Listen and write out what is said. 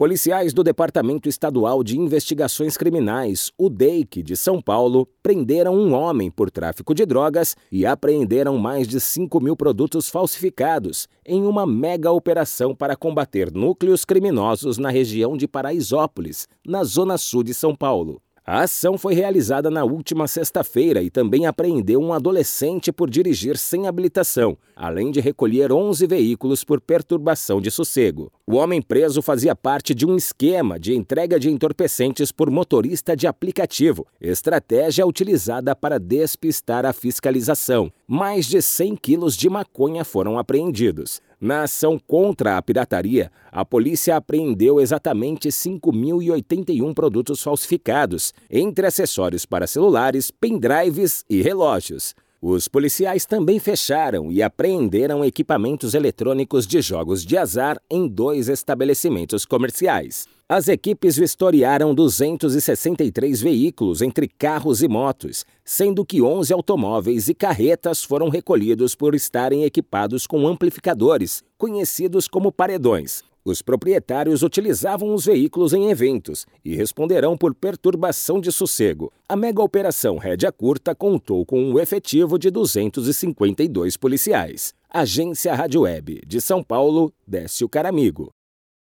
Policiais do Departamento Estadual de Investigações Criminais, o DEIC, de São Paulo, prenderam um homem por tráfico de drogas e apreenderam mais de 5 mil produtos falsificados em uma mega operação para combater núcleos criminosos na região de Paraisópolis, na zona sul de São Paulo. A ação foi realizada na última sexta-feira e também apreendeu um adolescente por dirigir sem habilitação, além de recolher 11 veículos por perturbação de sossego. O homem preso fazia parte de um esquema de entrega de entorpecentes por motorista de aplicativo, estratégia utilizada para despistar a fiscalização. Mais de 100 quilos de maconha foram apreendidos. Na ação contra a pirataria, a polícia apreendeu exatamente 5.081 produtos falsificados, entre acessórios para celulares, pendrives e relógios. Os policiais também fecharam e apreenderam equipamentos eletrônicos de jogos de azar em dois estabelecimentos comerciais. As equipes vistoriaram 263 veículos entre carros e motos, sendo que 11 automóveis e carretas foram recolhidos por estarem equipados com amplificadores, conhecidos como paredões. Os proprietários utilizavam os veículos em eventos e responderão por perturbação de sossego. A mega operação Rédea Curta contou com um efetivo de 252 policiais. Agência Rádio Web de São Paulo, Décio Caramigo.